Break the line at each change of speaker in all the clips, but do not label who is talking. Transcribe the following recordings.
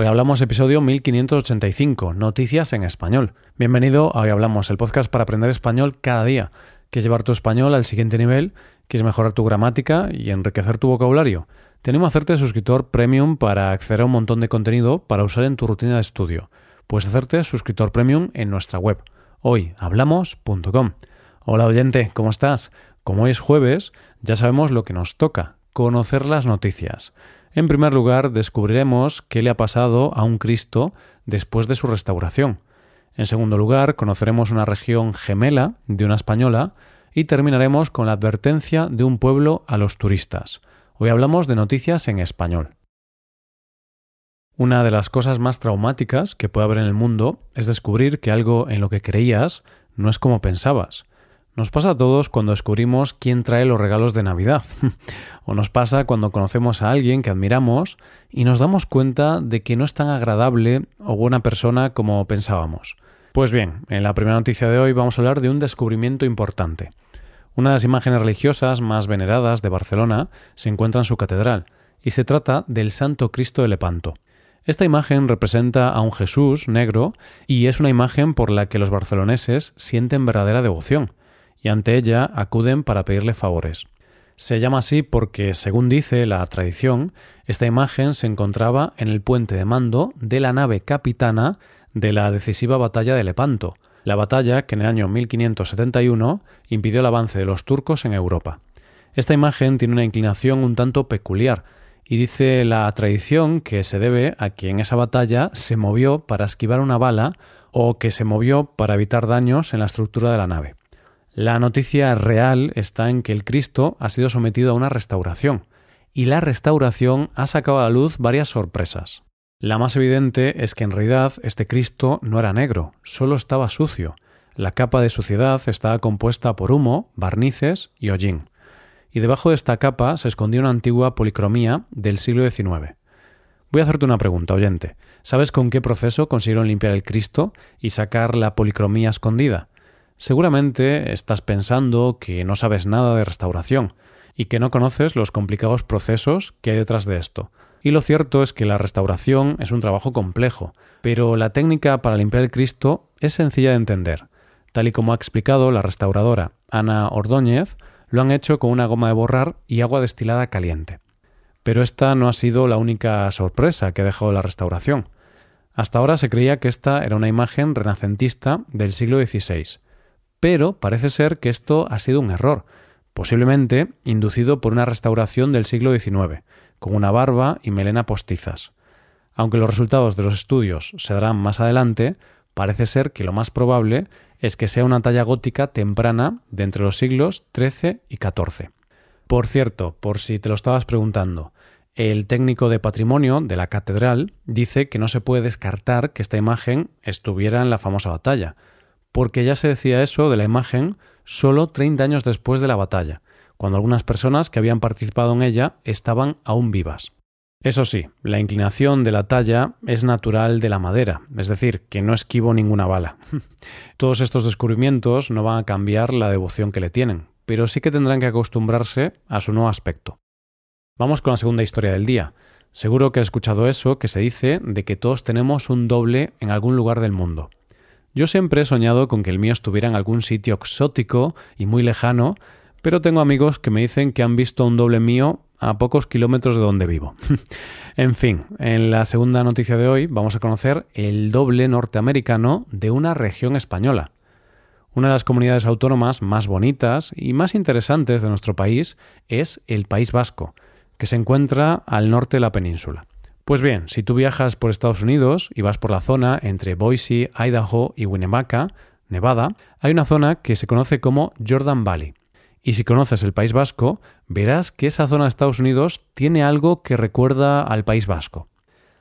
Hoy hablamos episodio 1585, Noticias en Español. Bienvenido a Hoy Hablamos, el podcast para aprender español cada día. ¿Quieres llevar tu español al siguiente nivel? ¿Quieres mejorar tu gramática y enriquecer tu vocabulario? Tenemos a hacerte suscriptor premium para acceder a un montón de contenido para usar en tu rutina de estudio. Puedes hacerte suscriptor premium en nuestra web, hoyhablamos.com. Hola oyente, ¿cómo estás? Como hoy es jueves, ya sabemos lo que nos toca, conocer las noticias. En primer lugar, descubriremos qué le ha pasado a un Cristo después de su restauración. En segundo lugar, conoceremos una región gemela de una española y terminaremos con la advertencia de un pueblo a los turistas. Hoy hablamos de noticias en español. Una de las cosas más traumáticas que puede haber en el mundo es descubrir que algo en lo que creías no es como pensabas. Nos pasa a todos cuando descubrimos quién trae los regalos de Navidad. o nos pasa cuando conocemos a alguien que admiramos y nos damos cuenta de que no es tan agradable o buena persona como pensábamos. Pues bien, en la primera noticia de hoy vamos a hablar de un descubrimiento importante. Una de las imágenes religiosas más veneradas de Barcelona se encuentra en su catedral, y se trata del Santo Cristo de Lepanto. Esta imagen representa a un Jesús negro y es una imagen por la que los barceloneses sienten verdadera devoción y ante ella acuden para pedirle favores. Se llama así porque, según dice la tradición, esta imagen se encontraba en el puente de mando de la nave capitana de la decisiva batalla de Lepanto, la batalla que en el año 1571 impidió el avance de los turcos en Europa. Esta imagen tiene una inclinación un tanto peculiar, y dice la tradición que se debe a que en esa batalla se movió para esquivar una bala o que se movió para evitar daños en la estructura de la nave. La noticia real está en que el Cristo ha sido sometido a una restauración, y la restauración ha sacado a la luz varias sorpresas. La más evidente es que en realidad este Cristo no era negro, solo estaba sucio. La capa de suciedad estaba compuesta por humo, barnices y hollín. Y debajo de esta capa se escondía una antigua policromía del siglo XIX. Voy a hacerte una pregunta, oyente. ¿Sabes con qué proceso consiguieron limpiar el Cristo y sacar la policromía escondida? Seguramente estás pensando que no sabes nada de restauración y que no conoces los complicados procesos que hay detrás de esto. Y lo cierto es que la restauración es un trabajo complejo, pero la técnica para limpiar el Cristo es sencilla de entender. Tal y como ha explicado la restauradora Ana Ordóñez, lo han hecho con una goma de borrar y agua destilada caliente. Pero esta no ha sido la única sorpresa que ha dejado la restauración. Hasta ahora se creía que esta era una imagen renacentista del siglo XVI, pero parece ser que esto ha sido un error, posiblemente inducido por una restauración del siglo XIX, con una barba y melena postizas. Aunque los resultados de los estudios se darán más adelante, parece ser que lo más probable es que sea una talla gótica temprana de entre los siglos XIII y XIV. Por cierto, por si te lo estabas preguntando, el técnico de patrimonio de la catedral dice que no se puede descartar que esta imagen estuviera en la famosa batalla, porque ya se decía eso de la imagen solo 30 años después de la batalla, cuando algunas personas que habían participado en ella estaban aún vivas. Eso sí, la inclinación de la talla es natural de la madera, es decir, que no esquivo ninguna bala. Todos estos descubrimientos no van a cambiar la devoción que le tienen, pero sí que tendrán que acostumbrarse a su nuevo aspecto. Vamos con la segunda historia del día. Seguro que has escuchado eso que se dice de que todos tenemos un doble en algún lugar del mundo. Yo siempre he soñado con que el mío estuviera en algún sitio exótico y muy lejano, pero tengo amigos que me dicen que han visto un doble mío a pocos kilómetros de donde vivo. en fin, en la segunda noticia de hoy vamos a conocer el doble norteamericano de una región española. Una de las comunidades autónomas más bonitas y más interesantes de nuestro país es el País Vasco, que se encuentra al norte de la península. Pues bien, si tú viajas por Estados Unidos y vas por la zona entre Boise, Idaho y Winnebago, Nevada, hay una zona que se conoce como Jordan Valley. Y si conoces el País Vasco, verás que esa zona de Estados Unidos tiene algo que recuerda al País Vasco.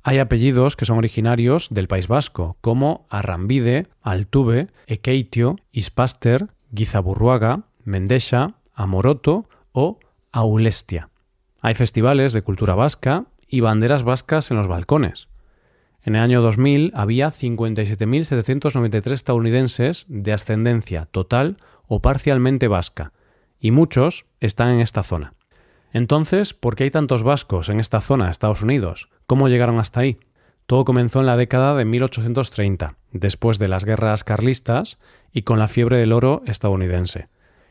Hay apellidos que son originarios del País Vasco, como Arrambide, Altuve, Ekeitio, Ispaster, Guizaburruaga, Mendexa, Amoroto o Aulestia. Hay festivales de cultura vasca y banderas vascas en los balcones. En el año 2000 había 57.793 estadounidenses de ascendencia total o parcialmente vasca, y muchos están en esta zona. Entonces, ¿por qué hay tantos vascos en esta zona Estados Unidos? ¿Cómo llegaron hasta ahí? Todo comenzó en la década de 1830, después de las guerras carlistas y con la fiebre del oro estadounidense.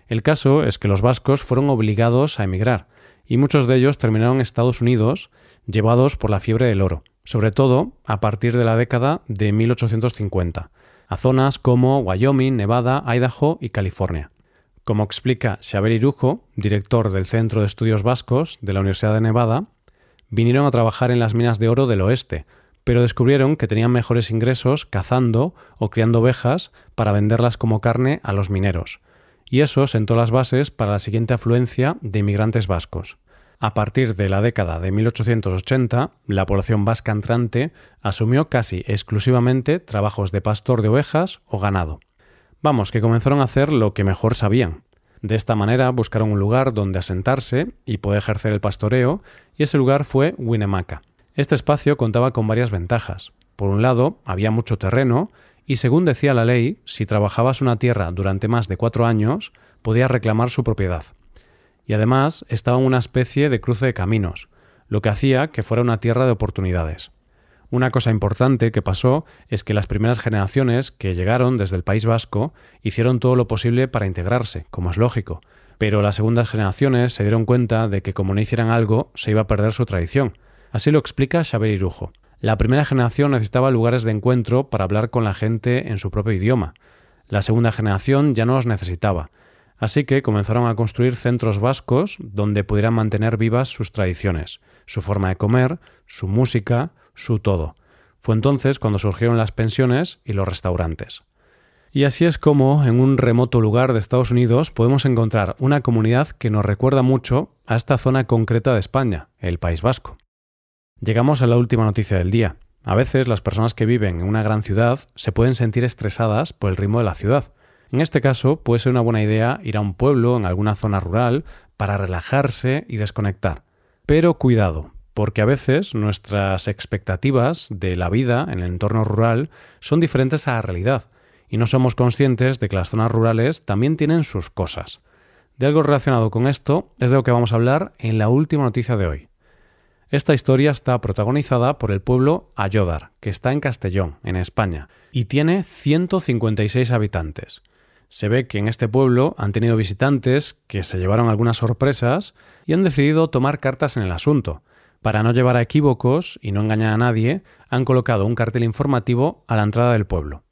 El caso es que los vascos fueron obligados a emigrar, y muchos de ellos terminaron en Estados Unidos llevados por la fiebre del oro, sobre todo a partir de la década de 1850, a zonas como Wyoming, Nevada, Idaho y California. Como explica Xavier Irujo, director del Centro de Estudios Vascos de la Universidad de Nevada, vinieron a trabajar en las minas de oro del oeste, pero descubrieron que tenían mejores ingresos cazando o criando ovejas para venderlas como carne a los mineros, y eso sentó las bases para la siguiente afluencia de inmigrantes vascos. A partir de la década de 1880, la población vasca entrante asumió casi exclusivamente trabajos de pastor de ovejas o ganado. Vamos, que comenzaron a hacer lo que mejor sabían. De esta manera buscaron un lugar donde asentarse y poder ejercer el pastoreo, y ese lugar fue Winnemucca. Este espacio contaba con varias ventajas. Por un lado, había mucho terreno, y según decía la ley, si trabajabas una tierra durante más de cuatro años, podías reclamar su propiedad. Y además estaba en una especie de cruce de caminos, lo que hacía que fuera una tierra de oportunidades. Una cosa importante que pasó es que las primeras generaciones que llegaron desde el País Vasco hicieron todo lo posible para integrarse, como es lógico, pero las segundas generaciones se dieron cuenta de que como no hicieran algo se iba a perder su tradición, Así lo explica Xavier Irujo. La primera generación necesitaba lugares de encuentro para hablar con la gente en su propio idioma. La segunda generación ya no los necesitaba. Así que comenzaron a construir centros vascos donde pudieran mantener vivas sus tradiciones, su forma de comer, su música, su todo. Fue entonces cuando surgieron las pensiones y los restaurantes. Y así es como, en un remoto lugar de Estados Unidos, podemos encontrar una comunidad que nos recuerda mucho a esta zona concreta de España, el País Vasco. Llegamos a la última noticia del día. A veces las personas que viven en una gran ciudad se pueden sentir estresadas por el ritmo de la ciudad. En este caso puede ser una buena idea ir a un pueblo en alguna zona rural para relajarse y desconectar. Pero cuidado, porque a veces nuestras expectativas de la vida en el entorno rural son diferentes a la realidad y no somos conscientes de que las zonas rurales también tienen sus cosas. De algo relacionado con esto es de lo que vamos a hablar en la última noticia de hoy. Esta historia está protagonizada por el pueblo Ayodar, que está en Castellón, en España, y tiene 156 habitantes. Se ve que en este pueblo han tenido visitantes que se llevaron algunas sorpresas y han decidido tomar cartas en el asunto. Para no llevar a equívocos y no engañar a nadie, han colocado un cartel informativo a la entrada del pueblo.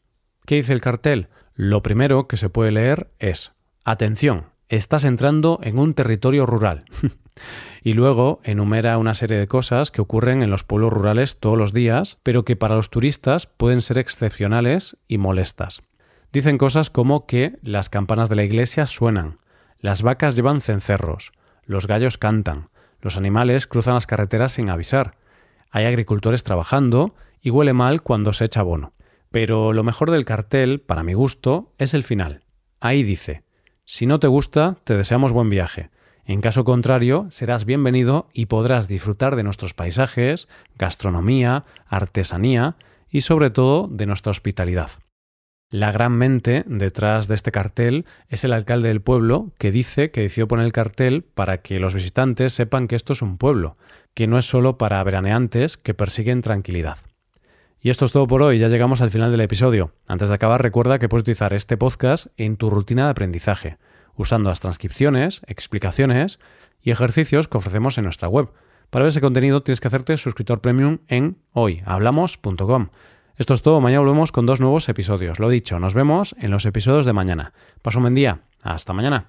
¿Qué dice el cartel? Lo primero que se puede leer es Atención, estás entrando en un territorio rural. y luego enumera una serie de cosas que ocurren en los pueblos rurales todos los días, pero que para los turistas pueden ser excepcionales y molestas. Dicen cosas como que las campanas de la iglesia suenan, las vacas llevan cencerros, los gallos cantan, los animales cruzan las carreteras sin avisar, hay agricultores trabajando y huele mal cuando se echa abono. Pero lo mejor del cartel, para mi gusto, es el final. Ahí dice, si no te gusta, te deseamos buen viaje. En caso contrario, serás bienvenido y podrás disfrutar de nuestros paisajes, gastronomía, artesanía y sobre todo de nuestra hospitalidad. La gran mente detrás de este cartel es el alcalde del pueblo que dice que decidió poner el cartel para que los visitantes sepan que esto es un pueblo, que no es solo para veraneantes que persiguen tranquilidad. Y esto es todo por hoy, ya llegamos al final del episodio. Antes de acabar, recuerda que puedes utilizar este podcast en tu rutina de aprendizaje usando las transcripciones, explicaciones y ejercicios que ofrecemos en nuestra web. Para ver ese contenido tienes que hacerte suscriptor premium en hoyhablamos.com. Esto es todo, mañana volvemos con dos nuevos episodios. Lo dicho, nos vemos en los episodios de mañana. Paso un buen día. Hasta mañana.